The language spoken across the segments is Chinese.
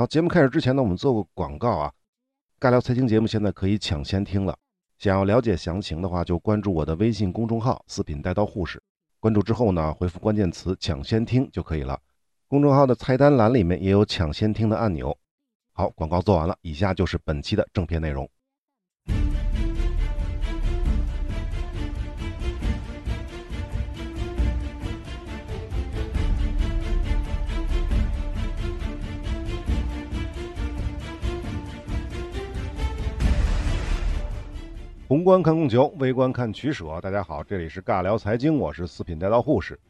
好，节目开始之前呢，我们做个广告啊。尬聊财经节目现在可以抢先听了，想要了解详情的话，就关注我的微信公众号“四品带刀护士”。关注之后呢，回复关键词“抢先听”就可以了。公众号的菜单栏里面也有抢先听的按钮。好，广告做完了，以下就是本期的正片内容。宏观看供求，微观看取舍。大家好，这里是尬聊财经，我是四品带刀护士。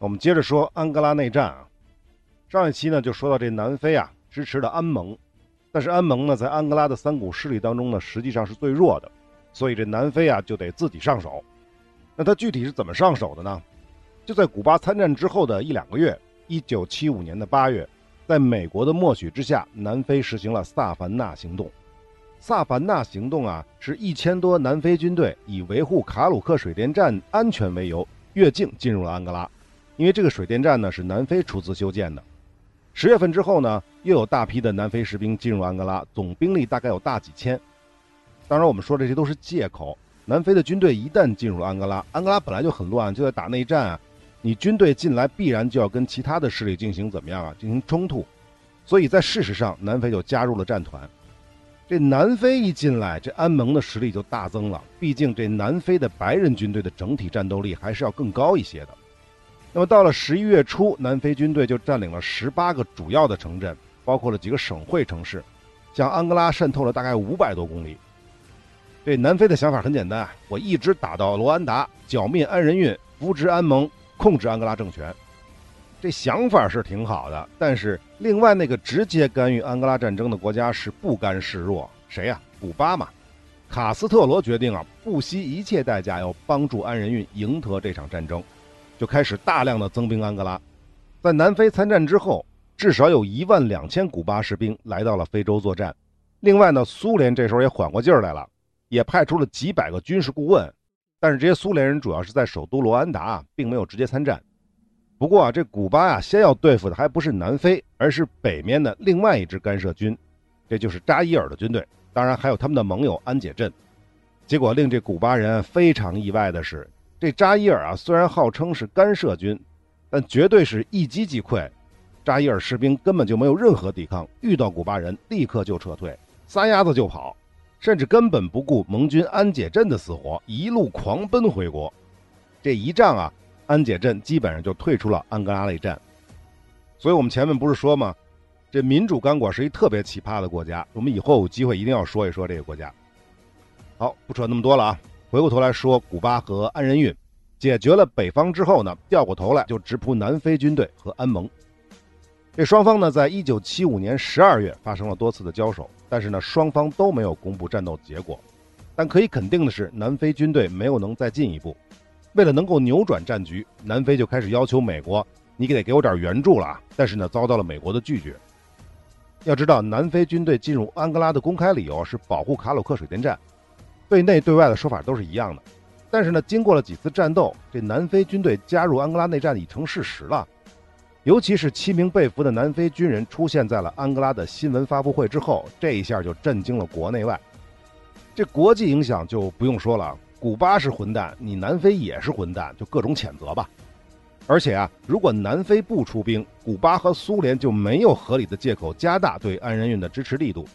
我们接着说安哥拉内战啊。上一期呢就说到这南非啊支持的安盟，但是安盟呢在安哥拉的三股势力当中呢实际上是最弱的，所以这南非啊就得自己上手。那他具体是怎么上手的呢？就在古巴参战之后的一两个月，一九七五年的八月，在美国的默许之下，南非实行了萨凡纳行动。萨凡纳行动啊，是一千多南非军队以维护卡鲁克水电站安全为由越境进入了安哥拉，因为这个水电站呢是南非出资修建的。十月份之后呢，又有大批的南非士兵进入安哥拉，总兵力大概有大几千。当然，我们说这些都是借口。南非的军队一旦进入了安哥拉，安哥拉本来就很乱，就在打内战啊，你军队进来必然就要跟其他的势力进行怎么样啊？进行冲突。所以在事实上，南非就加入了战团。这南非一进来，这安盟的实力就大增了。毕竟这南非的白人军队的整体战斗力还是要更高一些的。那么到了十一月初，南非军队就占领了十八个主要的城镇，包括了几个省会城市，向安哥拉渗透了大概五百多公里。这南非的想法很简单，我一直打到罗安达，剿灭安人运，扶植安盟，控制安哥拉政权。这想法是挺好的，但是另外那个直接干预安哥拉战争的国家是不甘示弱，谁呀？古巴嘛。卡斯特罗决定啊，不惜一切代价要帮助安人运赢得这场战争，就开始大量的增兵安哥拉。在南非参战之后，至少有一万两千古巴士兵来到了非洲作战。另外呢，苏联这时候也缓过劲儿来了，也派出了几百个军事顾问，但是这些苏联人主要是在首都罗安达，并没有直接参战。不过啊，这古巴呀，先要对付的还不是南非，而是北面的另外一支干涉军，这就是扎伊尔的军队，当然还有他们的盟友安解镇。结果令这古巴人非常意外的是，这扎伊尔啊，虽然号称是干涉军，但绝对是一击即溃，扎伊尔士兵根本就没有任何抵抗，遇到古巴人立刻就撤退，撒丫子就跑，甚至根本不顾盟军安解镇的死活，一路狂奔回国。这一仗啊。安解镇基本上就退出了安哥拉内战，所以我们前面不是说吗？这民主刚果是一特别奇葩的国家，我们以后有机会一定要说一说这个国家。好，不扯那么多了啊，回过头来说古巴和安人运，解决了北方之后呢，掉过头来就直扑南非军队和安盟。这双方呢，在一九七五年十二月发生了多次的交手，但是呢，双方都没有公布战斗结果。但可以肯定的是，南非军队没有能再进一步。为了能够扭转战局，南非就开始要求美国，你给得给我点援助了。但是呢，遭到了美国的拒绝。要知道，南非军队进入安哥拉的公开理由是保护卡鲁克水电站，对内对外的说法都是一样的。但是呢，经过了几次战斗，这南非军队加入安哥拉内战已成事实了。尤其是七名被俘的南非军人出现在了安哥拉的新闻发布会之后，这一下就震惊了国内外。这国际影响就不用说了。古巴是混蛋，你南非也是混蛋，就各种谴责吧。而且啊，如果南非不出兵，古巴和苏联就没有合理的借口加大对安人运的支持力度。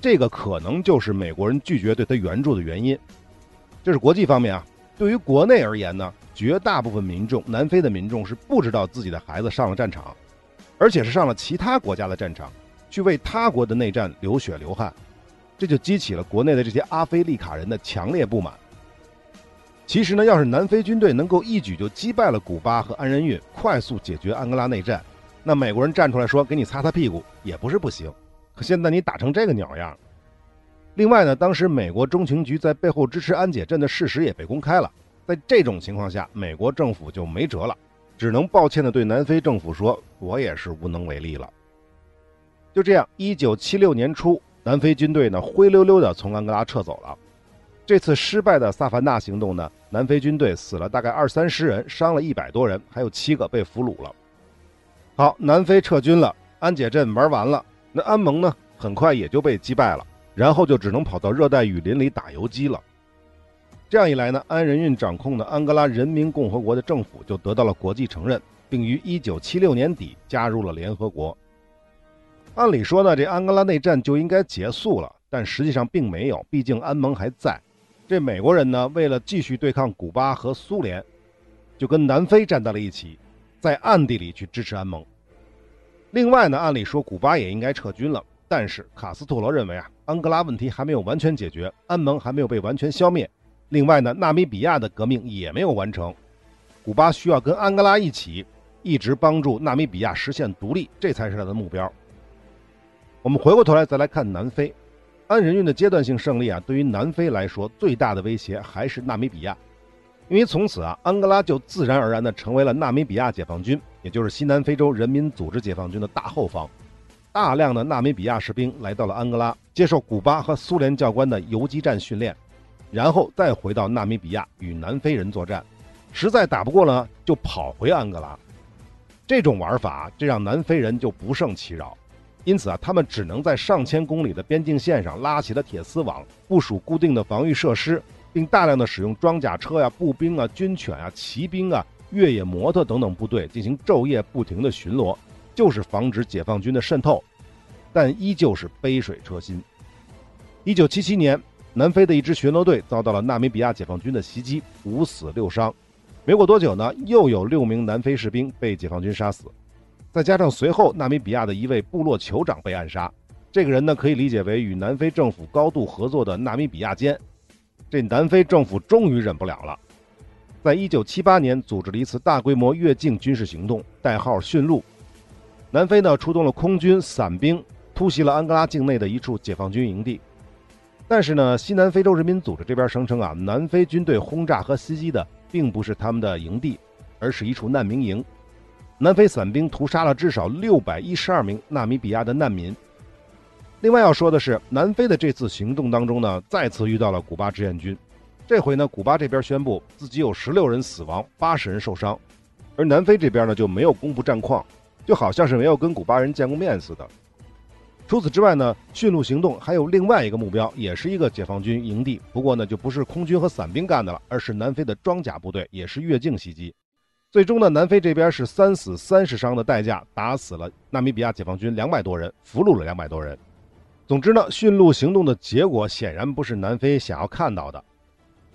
这个可能就是美国人拒绝对他援助的原因。这是国际方面啊。对于国内而言呢，绝大部分民众，南非的民众是不知道自己的孩子上了战场，而且是上了其他国家的战场，去为他国的内战流血流汗，这就激起了国内的这些阿非利卡人的强烈不满。其实呢，要是南非军队能够一举就击败了古巴和安人运，快速解决安哥拉内战，那美国人站出来说给你擦擦屁股也不是不行。可现在你打成这个鸟样。另外呢，当时美国中情局在背后支持安解镇的事实也被公开了。在这种情况下，美国政府就没辙了，只能抱歉的对南非政府说：“我也是无能为力了。”就这样，一九七六年初，南非军队呢灰溜溜的从安哥拉撤走了。这次失败的萨凡纳行动呢，南非军队死了大概二三十人，伤了一百多人，还有七个被俘虏了。好，南非撤军了，安解镇玩完了，那安盟呢，很快也就被击败了，然后就只能跑到热带雨林里打游击了。这样一来呢，安仁运掌控的安哥拉人民共和国的政府就得到了国际承认，并于1976年底加入了联合国。按理说呢，这安哥拉内战就应该结束了，但实际上并没有，毕竟安盟还在。这美国人呢，为了继续对抗古巴和苏联，就跟南非站在了一起，在暗地里去支持安盟。另外呢，按理说古巴也应该撤军了，但是卡斯特罗认为啊，安哥拉问题还没有完全解决，安盟还没有被完全消灭。另外呢，纳米比亚的革命也没有完成，古巴需要跟安哥拉一起，一直帮助纳米比亚实现独立，这才是他的目标。我们回过头来再来看南非，安仁运的阶段性胜利啊，对于南非来说最大的威胁还是纳米比亚，因为从此啊，安哥拉就自然而然地成为了纳米比亚解放军。也就是西南非洲人民组织解放军的大后方，大量的纳米比亚士兵来到了安哥拉，接受古巴和苏联教官的游击战训练，然后再回到纳米比亚与南非人作战，实在打不过了就跑回安哥拉。这种玩法，这让南非人就不胜其扰，因此啊，他们只能在上千公里的边境线上拉起了铁丝网，部署固定的防御设施，并大量的使用装甲车呀、步兵啊、军犬啊、骑兵啊。越野摩托等等部队进行昼夜不停的巡逻，就是防止解放军的渗透，但依旧是杯水车薪。一九七七年，南非的一支巡逻队遭到了纳米比亚解放军的袭击，五死六伤。没过多久呢，又有六名南非士兵被解放军杀死，再加上随后纳米比亚的一位部落酋长被暗杀，这个人呢可以理解为与南非政府高度合作的纳米比亚奸。这南非政府终于忍不了了。在一九七八年，组织了一次大规模越境军事行动，代号“驯鹿”。南非呢，出动了空军、伞兵，突袭了安哥拉境内的一处解放军营地。但是呢，西南非洲人民组织这边声称啊，南非军队轰炸和袭击的并不是他们的营地，而是一处难民营。南非伞兵屠杀了至少六百一十二名纳米比亚的难民。另外要说的是，南非的这次行动当中呢，再次遇到了古巴志愿军。这回呢，古巴这边宣布自己有十六人死亡，八十人受伤，而南非这边呢就没有公布战况，就好像是没有跟古巴人见过面似的。除此之外呢，驯鹿行动还有另外一个目标，也是一个解放军营地，不过呢就不是空军和伞兵干的了，而是南非的装甲部队，也是越境袭击。最终呢，南非这边是三死三十伤的代价，打死了纳米比亚解放军两百多人，俘虏了两百多人。总之呢，驯鹿行动的结果显然不是南非想要看到的。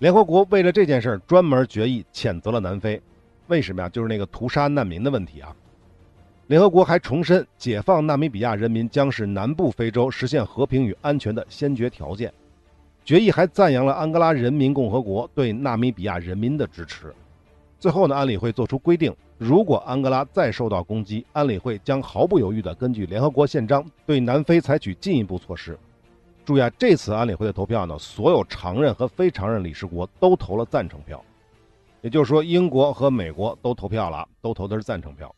联合国为了这件事儿专门决议谴责了南非，为什么呀？就是那个屠杀难民的问题啊。联合国还重申，解放纳米比亚人民将是南部非洲实现和平与安全的先决条件。决议还赞扬了安哥拉人民共和国对纳米比亚人民的支持。最后呢，安理会作出规定，如果安哥拉再受到攻击，安理会将毫不犹豫地根据联合国宪章对南非采取进一步措施。注意啊，这次安理会的投票呢，所有常任和非常任理事国都投了赞成票，也就是说，英国和美国都投票了，都投的是赞成票。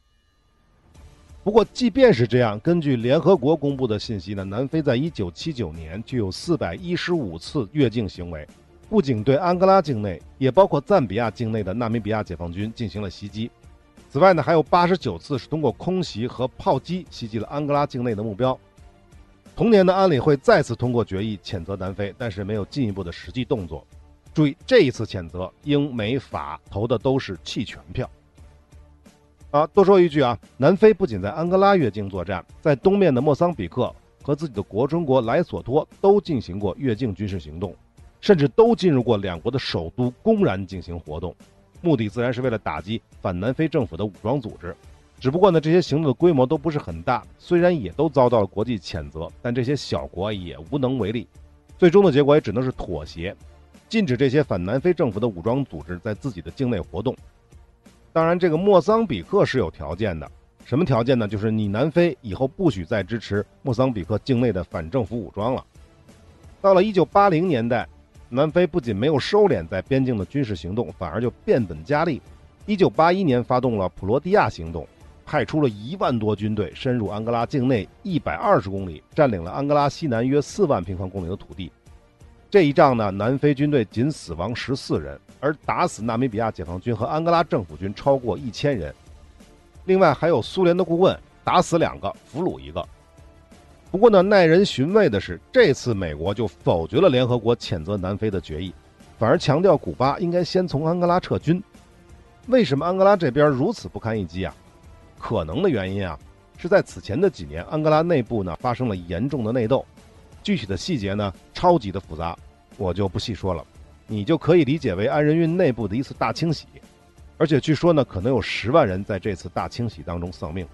不过，即便是这样，根据联合国公布的信息呢，南非在一九七九年就有四百一十五次越境行为，不仅对安哥拉境内，也包括赞比亚境内的纳米比亚解放军进行了袭击。此外呢，还有八十九次是通过空袭和炮击袭击了安哥拉境内的目标。同年的安理会再次通过决议谴责南非，但是没有进一步的实际动作。注意，这一次谴责英美法投的都是弃权票。啊，多说一句啊，南非不仅在安哥拉越境作战，在东面的莫桑比克和自己的国中国莱索托都进行过越境军事行动，甚至都进入过两国的首都，公然进行活动，目的自然是为了打击反南非政府的武装组织。只不过呢，这些行动的规模都不是很大，虽然也都遭到了国际谴责，但这些小国也无能为力。最终的结果也只能是妥协，禁止这些反南非政府的武装组织在自己的境内活动。当然，这个莫桑比克是有条件的，什么条件呢？就是你南非以后不许再支持莫桑比克境内的反政府武装了。到了1980年代，南非不仅没有收敛在边境的军事行动，反而就变本加厉。1981年发动了普罗蒂亚行动。派出了一万多军队深入安哥拉境内一百二十公里，占领了安哥拉西南约四万平方公里的土地。这一仗呢，南非军队仅死亡十四人，而打死纳米比亚解放军和安哥拉政府军超过一千人。另外还有苏联的顾问打死两个，俘虏一个。不过呢，耐人寻味的是，这次美国就否决了联合国谴责南非的决议，反而强调古巴应该先从安哥拉撤军。为什么安哥拉这边如此不堪一击啊？可能的原因啊，是在此前的几年，安哥拉内部呢发生了严重的内斗，具体的细节呢超级的复杂，我就不细说了。你就可以理解为安人运内部的一次大清洗，而且据说呢，可能有十万人在这次大清洗当中丧命。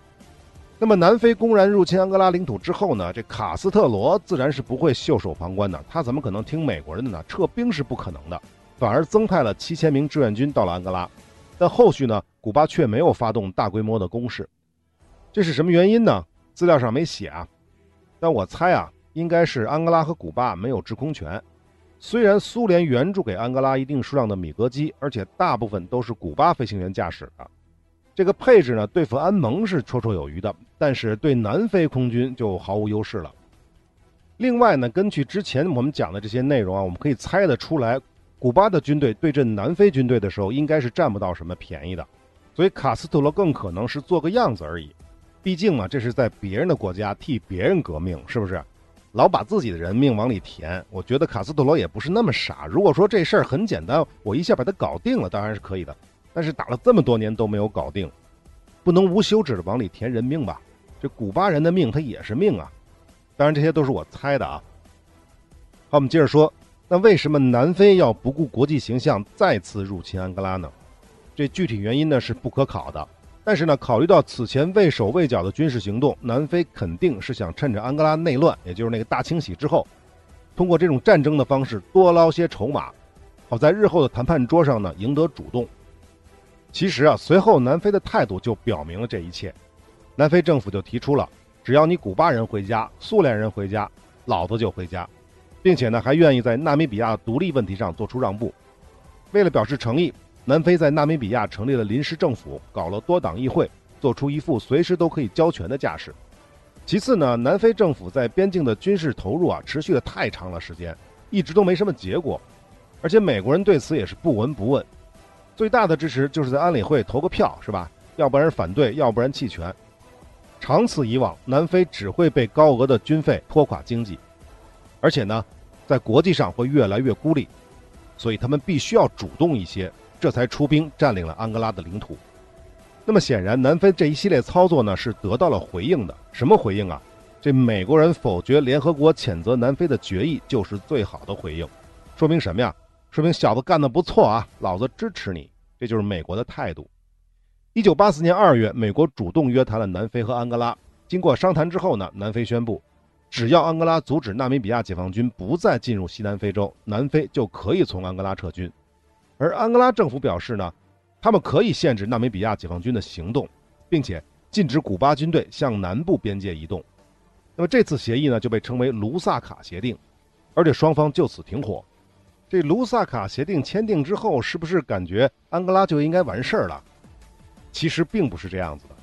那么，南非公然入侵安哥拉领土之后呢？这卡斯特罗自然是不会袖手旁观的，他怎么可能听美国人的呢？撤兵是不可能的，反而增派了七千名志愿军到了安哥拉。但后续呢，古巴却没有发动大规模的攻势，这是什么原因呢？资料上没写啊，但我猜啊，应该是安哥拉和古巴没有制空权。虽然苏联援助给安哥拉一定数量的米格机，而且大部分都是古巴飞行员驾驶的。这个配置呢，对付安盟是绰绰有余的，但是对南非空军就毫无优势了。另外呢，根据之前我们讲的这些内容啊，我们可以猜得出来，古巴的军队对阵南非军队的时候，应该是占不到什么便宜的。所以卡斯特罗更可能是做个样子而已。毕竟嘛，这是在别人的国家替别人革命，是不是？老把自己的人命往里填，我觉得卡斯特罗也不是那么傻。如果说这事儿很简单，我一下把它搞定了，当然是可以的。但是打了这么多年都没有搞定，不能无休止的往里填人命吧？这古巴人的命他也是命啊！当然这些都是我猜的啊。好，我们接着说，那为什么南非要不顾国际形象再次入侵安哥拉呢？这具体原因呢是不可考的。但是呢，考虑到此前畏手畏脚的军事行动，南非肯定是想趁着安哥拉内乱，也就是那个大清洗之后，通过这种战争的方式多捞些筹码，好在日后的谈判桌上呢赢得主动。其实啊，随后南非的态度就表明了这一切。南非政府就提出了，只要你古巴人回家，苏联人回家，老子就回家，并且呢，还愿意在纳米比亚独立问题上做出让步。为了表示诚意，南非在纳米比亚成立了临时政府，搞了多党议会，做出一副随时都可以交权的架势。其次呢，南非政府在边境的军事投入啊，持续了太长了时间，一直都没什么结果，而且美国人对此也是不闻不问。最大的支持就是在安理会投个票，是吧？要不然反对，要不然弃权。长此以往，南非只会被高额的军费拖垮经济，而且呢，在国际上会越来越孤立。所以他们必须要主动一些，这才出兵占领了安哥拉的领土。那么显然，南非这一系列操作呢是得到了回应的。什么回应啊？这美国人否决联合国谴责南非的决议就是最好的回应，说明什么呀？说明小子干得不错啊，老子支持你，这就是美国的态度。一九八四年二月，美国主动约谈了南非和安哥拉。经过商谈之后呢，南非宣布，只要安哥拉阻止纳米比亚解放军不再进入西南非洲，南非就可以从安哥拉撤军。而安哥拉政府表示呢，他们可以限制纳米比亚解放军的行动，并且禁止古巴军队向南部边界移动。那么这次协议呢，就被称为卢萨卡协定，而且双方就此停火。这卢萨卡协定签订之后，是不是感觉安哥拉就应该完事儿了？其实并不是这样子的，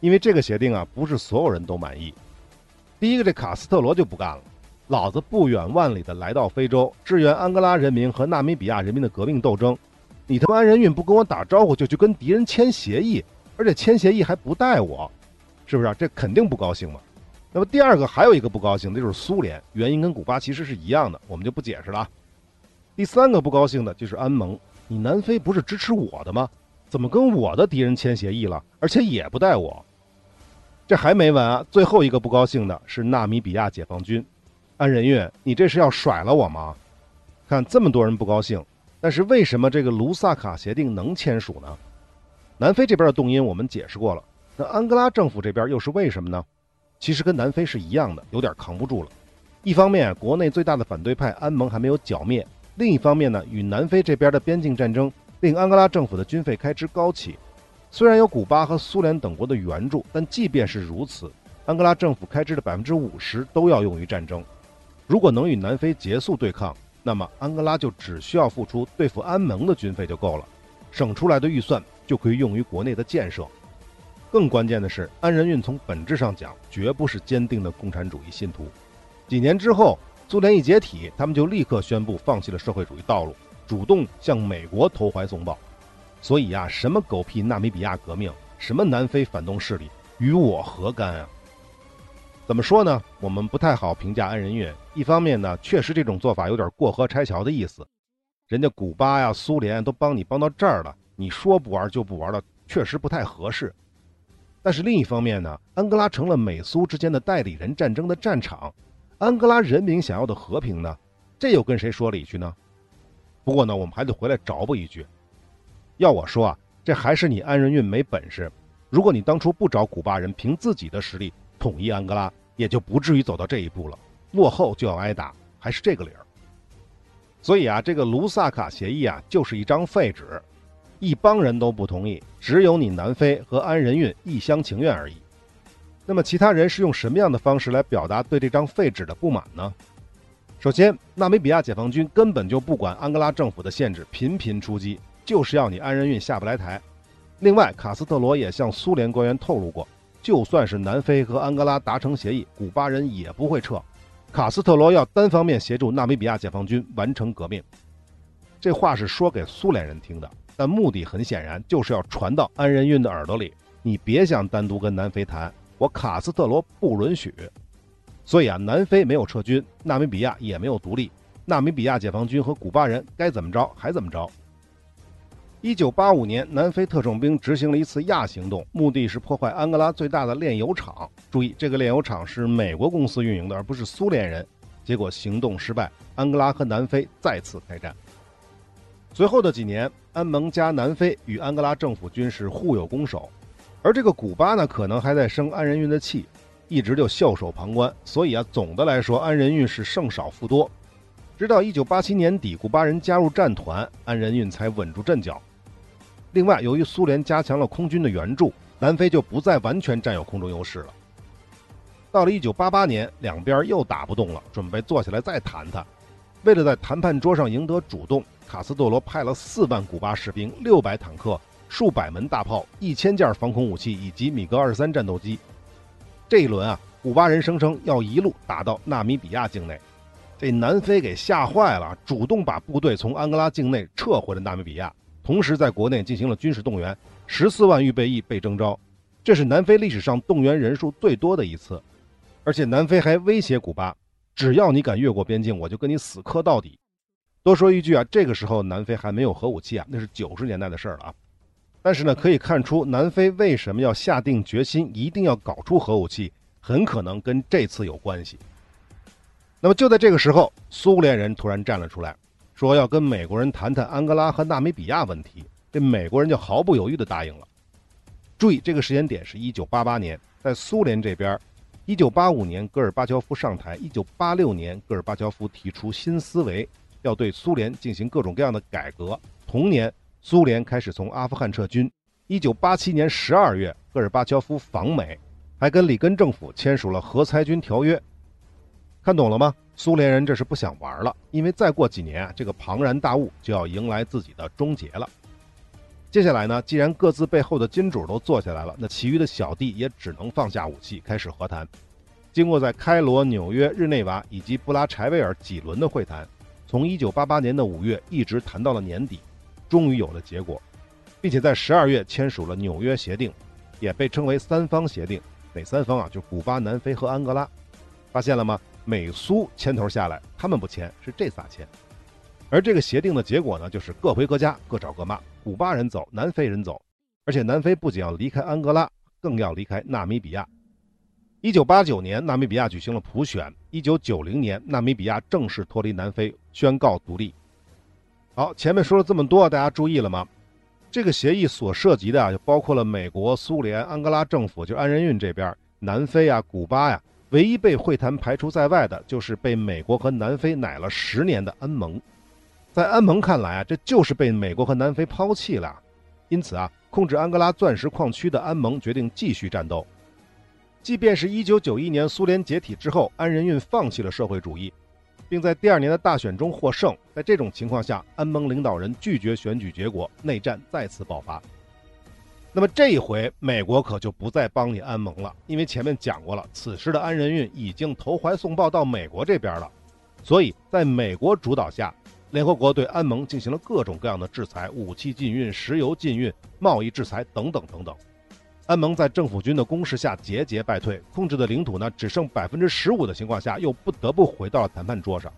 因为这个协定啊，不是所有人都满意。第一个，这卡斯特罗就不干了，老子不远万里的来到非洲支援安哥拉人民和纳米比亚人民的革命斗争，你他妈安人运不跟我打招呼就去跟敌人签协议，而且签协议还不带我，是不是？这肯定不高兴嘛。那么第二个还有一个不高兴的就是苏联，原因跟古巴其实是一样的，我们就不解释了。第三个不高兴的就是安盟，你南非不是支持我的吗？怎么跟我的敌人签协议了，而且也不带我？这还没完啊！最后一个不高兴的是纳米比亚解放军，安仁运，你这是要甩了我吗？看这么多人不高兴，但是为什么这个卢萨卡协定能签署呢？南非这边的动因我们解释过了，那安哥拉政府这边又是为什么呢？其实跟南非是一样的，有点扛不住了。一方面，国内最大的反对派安盟还没有剿灭。另一方面呢，与南非这边的边境战争令安哥拉政府的军费开支高企。虽然有古巴和苏联等国的援助，但即便是如此，安哥拉政府开支的百分之五十都要用于战争。如果能与南非结束对抗，那么安哥拉就只需要付出对付安盟的军费就够了，省出来的预算就可以用于国内的建设。更关键的是，安仁运从本质上讲绝不是坚定的共产主义信徒。几年之后。苏联一解体，他们就立刻宣布放弃了社会主义道路，主动向美国投怀送抱。所以呀，什么狗屁纳米比亚革命，什么南非反动势力，与我何干啊？怎么说呢？我们不太好评价安仁月。一方面呢，确实这种做法有点过河拆桥的意思，人家古巴呀、苏联都帮你帮到这儿了，你说不玩就不玩了，确实不太合适。但是另一方面呢，安哥拉成了美苏之间的代理人战争的战场，安哥拉人民想要的和平呢，这又跟谁说理去呢？不过呢，我们还得回来找补一句，要我说啊，这还是你安仁运没本事。如果你当初不找古巴人，凭自己的实力统一安哥拉。也就不至于走到这一步了，落后就要挨打，还是这个理儿。所以啊，这个卢萨卡协议啊，就是一张废纸，一帮人都不同意，只有你南非和安仁运一厢情愿而已。那么其他人是用什么样的方式来表达对这张废纸的不满呢？首先，纳米比亚解放军根本就不管安哥拉政府的限制，频频出击，就是要你安仁运下不来台。另外，卡斯特罗也向苏联官员透露过。就算是南非和安哥拉达成协议，古巴人也不会撤。卡斯特罗要单方面协助纳米比亚解放军完成革命，这话是说给苏联人听的，但目的很显然就是要传到安仁运的耳朵里。你别想单独跟南非谈，我卡斯特罗不允许。所以啊，南非没有撤军，纳米比亚也没有独立，纳米比亚解放军和古巴人该怎么着还怎么着。一九八五年，南非特种兵执行了一次亚行动，目的是破坏安哥拉最大的炼油厂。注意，这个炼油厂是美国公司运营的，而不是苏联人。结果行动失败，安哥拉和南非再次开战。随后的几年，安盟加南非与安哥拉政府军是互有攻守，而这个古巴呢，可能还在生安仁运的气，一直就袖手旁观。所以啊，总的来说，安仁运是胜少负多。直到一九八七年底，古巴人加入战团，安仁运才稳住阵脚。另外，由于苏联加强了空军的援助，南非就不再完全占有空中优势了。到了1988年，两边又打不动了，准备坐下来再谈谈。为了在谈判桌上赢得主动，卡斯特罗派了四万古巴士兵、六百坦克、数百门大炮、一千件防空武器以及米格二三战斗机。这一轮啊，古巴人声称要一路打到纳米比亚境内，这南非给吓坏了，主动把部队从安哥拉境内撤回了纳米比亚。同时，在国内进行了军事动员，十四万预备役被征召，这是南非历史上动员人数最多的一次。而且，南非还威胁古巴，只要你敢越过边境，我就跟你死磕到底。多说一句啊，这个时候南非还没有核武器啊，那是九十年代的事儿了啊。但是呢，可以看出南非为什么要下定决心一定要搞出核武器，很可能跟这次有关系。那么就在这个时候，苏联人突然站了出来。说要跟美国人谈谈安哥拉和纳米比亚问题，这美国人就毫不犹豫地答应了。注意，这个时间点是一九八八年，在苏联这边，一九八五年戈尔巴乔夫上台，一九八六年戈尔巴乔夫提出新思维，要对苏联进行各种各样的改革。同年，苏联开始从阿富汗撤军。一九八七年十二月，戈尔巴乔夫访美，还跟里根政府签署了核裁军条约。看懂了吗？苏联人这是不想玩了，因为再过几年啊，这个庞然大物就要迎来自己的终结了。接下来呢，既然各自背后的金主都坐下来了，那其余的小弟也只能放下武器，开始和谈。经过在开罗、纽约、日内瓦以及布拉柴维尔几轮的会谈，从1988年的五月一直谈到了年底，终于有了结果，并且在十二月签署了纽约协定，也被称为三方协定。哪三方啊？就古巴、南非和安哥拉。发现了吗？美苏牵头下来，他们不签，是这仨签。而这个协定的结果呢，就是各回各家，各找各妈。古巴人走，南非人走，而且南非不仅要离开安哥拉，更要离开纳米比亚。一九八九年，纳米比亚举行了普选。一九九零年，纳米比亚正式脱离南非，宣告独立。好，前面说了这么多，大家注意了吗？这个协议所涉及的啊，就包括了美国、苏联、安哥拉政府，就安仁运这边，南非啊，古巴呀。唯一被会谈排除在外的，就是被美国和南非奶了十年的安盟。在安盟看来啊，这就是被美国和南非抛弃了。因此啊，控制安哥拉钻石矿区的安盟决定继续战斗。即便是一九九一年苏联解体之后，安仁运放弃了社会主义，并在第二年的大选中获胜。在这种情况下，安盟领导人拒绝选举结果，内战再次爆发。那么这一回，美国可就不再帮你安盟了，因为前面讲过了，此时的安仁运已经投怀送抱到美国这边了，所以在美国主导下，联合国对安盟进行了各种各样的制裁，武器禁运、石油禁运、贸易制裁等等等等。安盟在政府军的攻势下节节败退，控制的领土呢只剩百分之十五的情况下，又不得不回到了谈判桌上。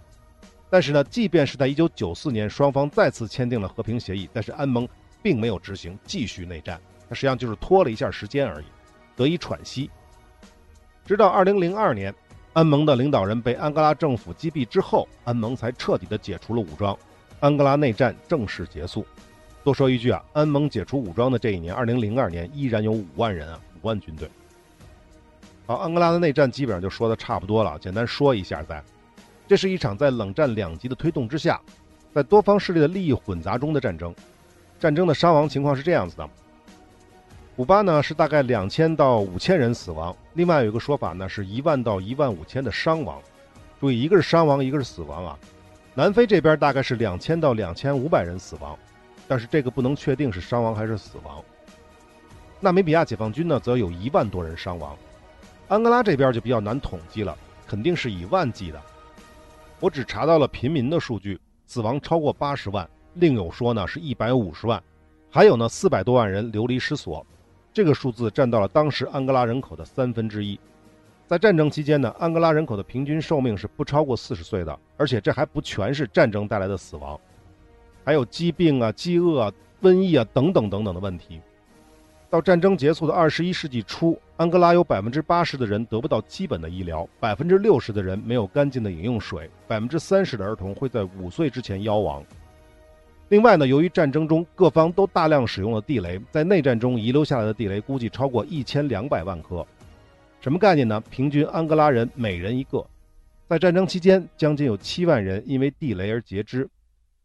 但是呢，即便是在一九九四年双方再次签订了和平协议，但是安盟并没有执行，继续内战。它实际上就是拖了一下时间而已，得以喘息。直到二零零二年，安盟的领导人被安哥拉政府击毙之后，安盟才彻底的解除了武装，安哥拉内战正式结束。多说一句啊，安盟解除武装的这一年，二零零二年依然有五万人啊，五万军队。好，安哥拉的内战基本上就说的差不多了，简单说一下，在这是一场在冷战两极的推动之下，在多方势力的利益混杂中的战争。战争的伤亡情况是这样子的：古巴呢是大概两千到五千人死亡，另外有一个说法呢是一万到一万五千的伤亡。注意，一个是伤亡，一个是死亡啊。南非这边大概是两千到两千五百人死亡。但是这个不能确定是伤亡还是死亡。纳米比亚解放军呢，则有一万多人伤亡。安哥拉这边就比较难统计了，肯定是以万计的。我只查到了平民的数据，死亡超过八十万，另有说呢是一百五十万，还有呢四百多万人流离失所。这个数字占到了当时安哥拉人口的三分之一。在战争期间呢，安哥拉人口的平均寿命是不超过四十岁的，而且这还不全是战争带来的死亡。还有疾病啊、饥饿、啊、瘟疫啊等等等等的问题。到战争结束的二十一世纪初，安哥拉有百分之八十的人得不到基本的医疗，百分之六十的人没有干净的饮用水，百分之三十的儿童会在五岁之前夭亡。另外呢，由于战争中各方都大量使用了地雷，在内战中遗留下来的地雷估计超过一千两百万颗。什么概念呢？平均安哥拉人每人一个。在战争期间，将近有七万人因为地雷而截肢。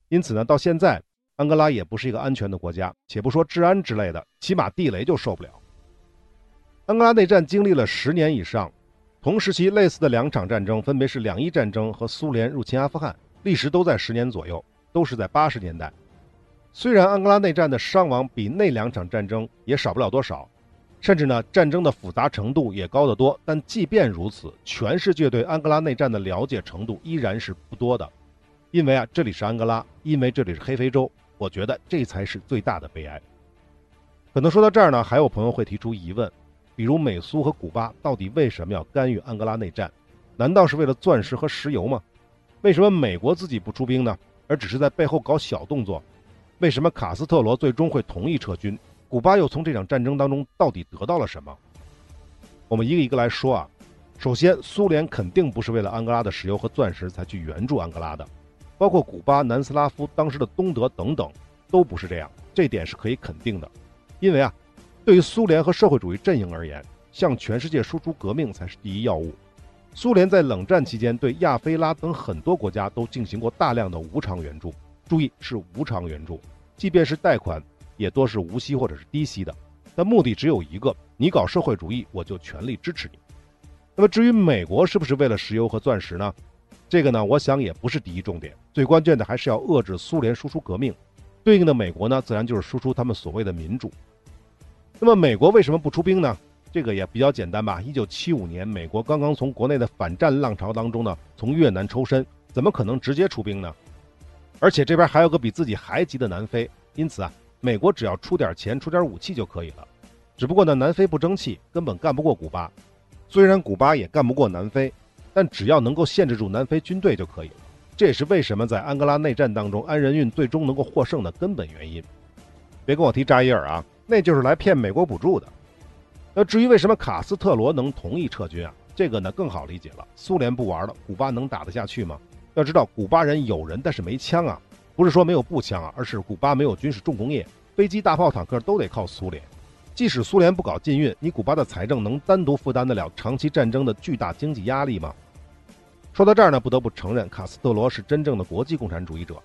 因此呢，到现在，安哥拉也不是一个安全的国家。且不说治安之类的，起码地雷就受不了。安哥拉内战经历了十年以上，同时期类似的两场战争分别是两伊战争和苏联入侵阿富汗，历时都在十年左右，都是在八十年代。虽然安哥拉内战的伤亡比那两场战争也少不了多少，甚至呢战争的复杂程度也高得多，但即便如此，全世界对安哥拉内战的了解程度依然是不多的。因为啊，这里是安哥拉，因为这里是黑非洲，我觉得这才是最大的悲哀。可能说到这儿呢，还有朋友会提出疑问，比如美苏和古巴到底为什么要干预安哥拉内战？难道是为了钻石和石油吗？为什么美国自己不出兵呢？而只是在背后搞小动作？为什么卡斯特罗最终会同意撤军？古巴又从这场战争当中到底得到了什么？我们一个一个来说啊。首先，苏联肯定不是为了安哥拉的石油和钻石才去援助安哥拉的。包括古巴、南斯拉夫、当时的东德等等，都不是这样，这点是可以肯定的。因为啊，对于苏联和社会主义阵营而言，向全世界输出革命才是第一要务。苏联在冷战期间对亚非拉等很多国家都进行过大量的无偿援助，注意是无偿援助，即便是贷款，也多是无息或者是低息的。但目的只有一个：你搞社会主义，我就全力支持你。那么至于美国是不是为了石油和钻石呢？这个呢，我想也不是第一重点，最关键的还是要遏制苏联输出革命，对应的美国呢，自然就是输出他们所谓的民主。那么美国为什么不出兵呢？这个也比较简单吧。一九七五年，美国刚刚从国内的反战浪潮当中呢，从越南抽身，怎么可能直接出兵呢？而且这边还有个比自己还急的南非，因此啊，美国只要出点钱、出点武器就可以了。只不过呢，南非不争气，根本干不过古巴，虽然古巴也干不过南非。但只要能够限制住南非军队就可以了，这也是为什么在安哥拉内战当中安仁运最终能够获胜的根本原因。别跟我提扎伊尔啊，那就是来骗美国补助的。那至于为什么卡斯特罗能同意撤军啊，这个呢更好理解了。苏联不玩了，古巴能打得下去吗？要知道，古巴人有人，但是没枪啊，不是说没有步枪啊，而是古巴没有军事重工业，飞机、大炮、坦克都得靠苏联。即使苏联不搞禁运，你古巴的财政能单独负担得了长期战争的巨大经济压力吗？说到这儿呢，不得不承认卡斯特罗是真正的国际共产主义者，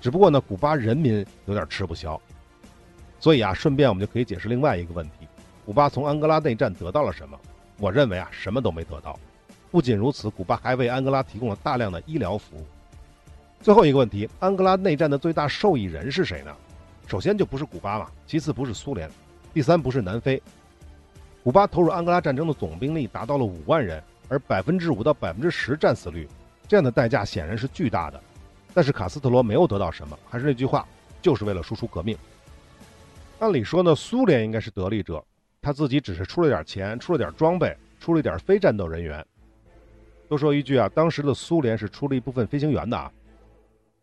只不过呢，古巴人民有点吃不消。所以啊，顺便我们就可以解释另外一个问题：古巴从安哥拉内战得到了什么？我认为啊，什么都没得到。不仅如此，古巴还为安哥拉提供了大量的医疗服务。最后一个问题：安哥拉内战的最大受益人是谁呢？首先就不是古巴嘛，其次不是苏联，第三不是南非。古巴投入安哥拉战争的总兵力达到了五万人。而百分之五到百分之十战死率，这样的代价显然是巨大的。但是卡斯特罗没有得到什么，还是那句话，就是为了输出革命。按理说呢，苏联应该是得利者，他自己只是出了点钱，出了点装备，出了点非战斗人员。多说一句啊，当时的苏联是出了一部分飞行员的啊。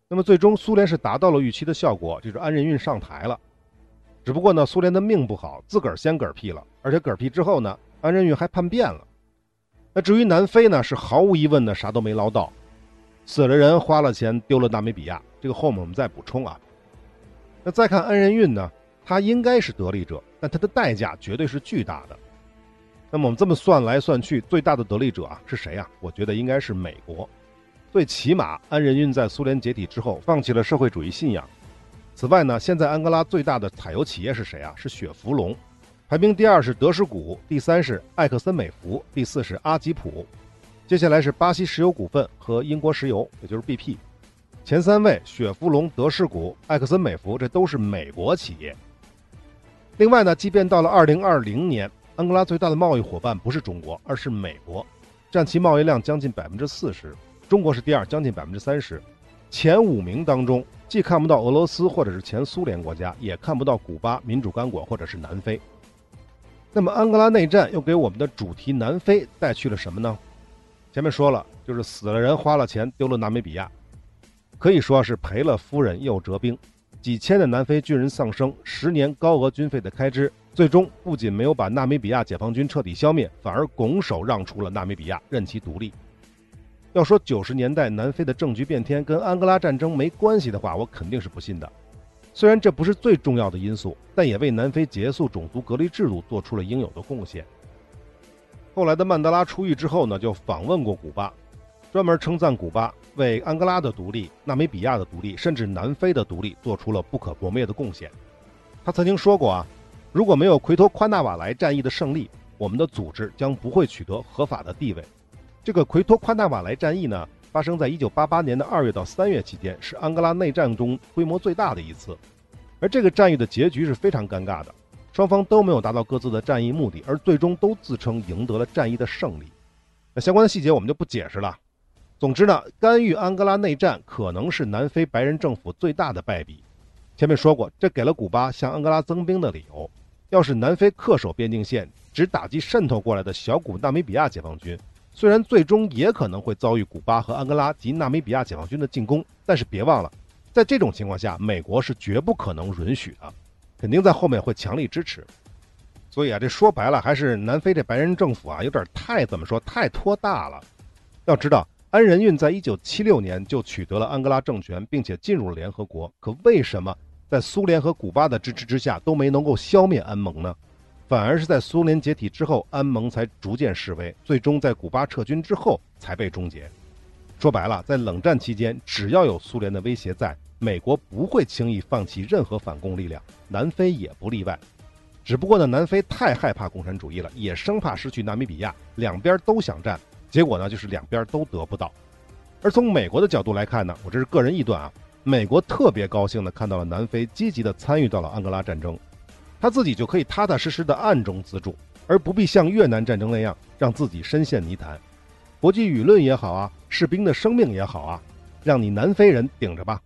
那么最终苏联是达到了预期的效果，就是安仁运上台了。只不过呢，苏联的命不好，自个儿先嗝屁了，而且嗝屁之后呢，安仁运还叛变了。那至于南非呢，是毫无疑问的啥都没捞到，死了人，花了钱，丢了纳米比亚。这个后面我们再补充啊。那再看安仁运呢，他应该是得利者，但他的代价绝对是巨大的。那么我们这么算来算去，最大的得利者啊是谁啊？我觉得应该是美国。最起码，安仁运在苏联解体之后放弃了社会主义信仰。此外呢，现在安哥拉最大的采油企业是谁啊？是雪佛龙。排名第二是德士古，第三是艾克森美孚，第四是阿吉普。接下来是巴西石油股份和英国石油，也就是 BP。前三位雪佛龙、德士古、艾克森美孚，这都是美国企业。另外呢，即便到了2020年。安哥拉最大的贸易伙伴不是中国，而是美国，占其贸易量将近百分之四十。中国是第二，将近百分之三十。前五名当中，既看不到俄罗斯或者是前苏联国家，也看不到古巴、民主刚果或者是南非。那么，安哥拉内战又给我们的主题南非带去了什么呢？前面说了，就是死了人，花了钱，丢了纳米比亚，可以说是赔了夫人又折兵。几千的南非军人丧生，十年高额军费的开支。最终不仅没有把纳米比亚解放军彻底消灭，反而拱手让出了纳米比亚，任其独立。要说九十年代南非的政局变天跟安哥拉战争没关系的话，我肯定是不信的。虽然这不是最重要的因素，但也为南非结束种族隔离制度做出了应有的贡献。后来的曼德拉出狱之后呢，就访问过古巴，专门称赞古巴为安哥拉的独立、纳米比亚的独立，甚至南非的独立做出了不可磨灭的贡献。他曾经说过啊。如果没有奎托宽纳瓦莱战役的胜利，我们的组织将不会取得合法的地位。这个奎托宽纳瓦莱战役呢，发生在1988年的2月到3月期间，是安哥拉内战中规模最大的一次。而这个战役的结局是非常尴尬的，双方都没有达到各自的战役目的，而最终都自称赢得了战役的胜利。那相关的细节我们就不解释了。总之呢，干预安哥拉内战可能是南非白人政府最大的败笔。前面说过，这给了古巴向安哥拉增兵的理由。要是南非恪守边境线，只打击渗透过来的小股纳米比亚解放军，虽然最终也可能会遭遇古巴和安哥拉及纳米比亚解放军的进攻，但是别忘了，在这种情况下，美国是绝不可能允许的，肯定在后面会强力支持。所以啊，这说白了还是南非这白人政府啊，有点太怎么说，太托大了。要知道，安仁运在一九七六年就取得了安哥拉政权，并且进入了联合国，可为什么？在苏联和古巴的支持之下，都没能够消灭安盟呢，反而是在苏联解体之后，安盟才逐渐示威，最终在古巴撤军之后才被终结。说白了，在冷战期间，只要有苏联的威胁在，美国不会轻易放弃任何反攻力量，南非也不例外。只不过呢，南非太害怕共产主义了，也生怕失去纳米比亚，两边都想占，结果呢，就是两边都得不到。而从美国的角度来看呢，我这是个人臆断啊。美国特别高兴地看到了南非积极地参与到了安哥拉战争，他自己就可以踏踏实实的暗中资助，而不必像越南战争那样让自己深陷泥潭。国际舆论也好啊，士兵的生命也好啊，让你南非人顶着吧。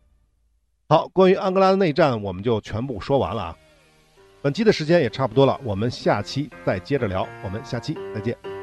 好，关于安哥拉的内战我们就全部说完了啊。本期的时间也差不多了，我们下期再接着聊。我们下期再见。